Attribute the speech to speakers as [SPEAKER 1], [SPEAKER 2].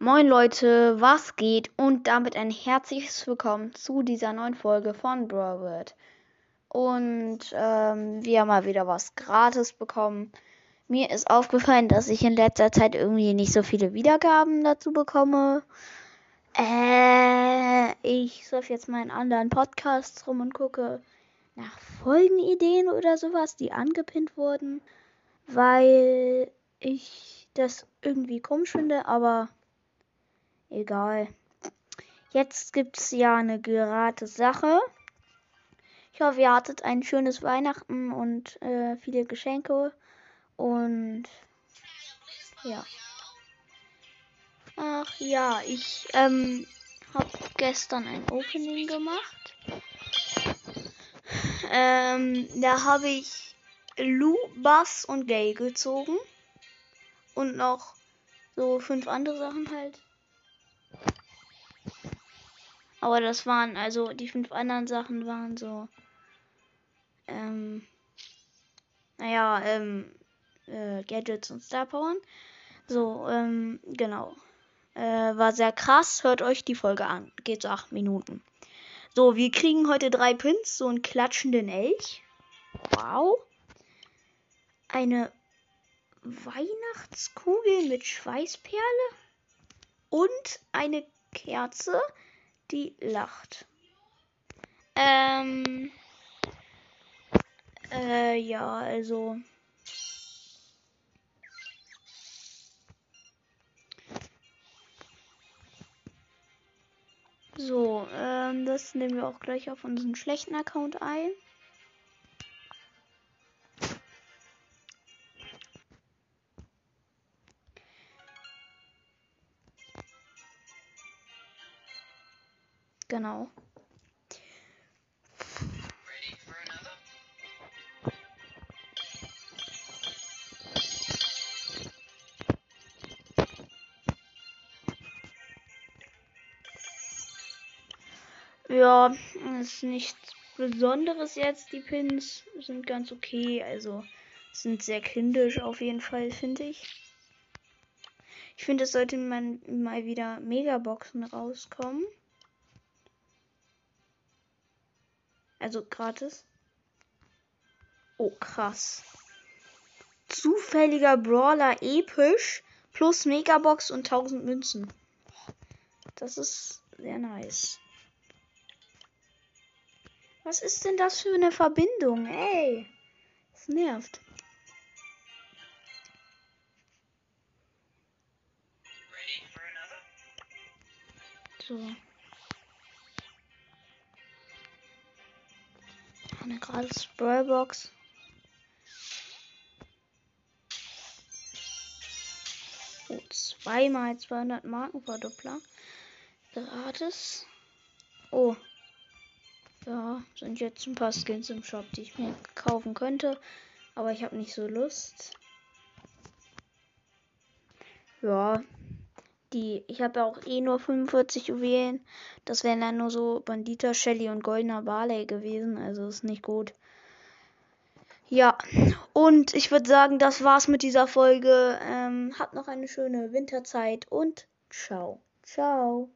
[SPEAKER 1] Moin Leute, was geht? Und damit ein herzliches Willkommen zu dieser neuen Folge von Broward. Und ähm, wir haben mal wieder was gratis bekommen. Mir ist aufgefallen, dass ich in letzter Zeit irgendwie nicht so viele Wiedergaben dazu bekomme. Äh, ich surfe jetzt mal in anderen Podcasts rum und gucke nach Folgenideen oder sowas, die angepinnt wurden, weil ich das irgendwie komisch finde, aber Egal. Jetzt gibt's ja eine gerade Sache. Ich hoffe, ihr hattet ein schönes Weihnachten und äh, viele Geschenke. Und ja. Ach ja, ich ähm, habe gestern ein Opening gemacht. Ähm, da habe ich Lou, Bass und Gay gezogen. Und noch so fünf andere Sachen halt. Aber das waren, also die fünf anderen Sachen waren so, ähm, naja, ähm, äh, Gadgets und Star Powern. So, ähm, genau. Äh, war sehr krass. Hört euch die Folge an. Geht so acht Minuten. So, wir kriegen heute drei Pins. So einen klatschenden Elch. Wow. Eine Weihnachtskugel mit Schweißperle. Und eine Kerze die lacht. Ähm. Äh, ja, also. So, ähm, das nehmen wir auch gleich auf unseren schlechten Account ein. Genau. Ja, ist nichts Besonderes jetzt. Die Pins sind ganz okay. Also sind sehr kindisch auf jeden Fall, finde ich. Ich finde, es sollte man mal wieder Megaboxen rauskommen. Also gratis. Oh, krass. Zufälliger Brawler episch plus Megabox und 1000 Münzen. Das ist sehr nice. Was ist denn das für eine Verbindung? Ey, das nervt. So. Eine gratis Brawlbox. Oh, zweimal 200 Marken Verdoppler. Gratis. Oh. Ja, sind jetzt ein paar Skins im Shop, die ich mir kaufen könnte. Aber ich habe nicht so Lust. Ja, die, ich habe auch eh nur 45 Juwelen. Das wären dann nur so Bandita, Shelly und Goldener Barley gewesen. Also ist nicht gut. Ja, und ich würde sagen, das war's mit dieser Folge. Ähm, habt noch eine schöne Winterzeit und ciao. Ciao.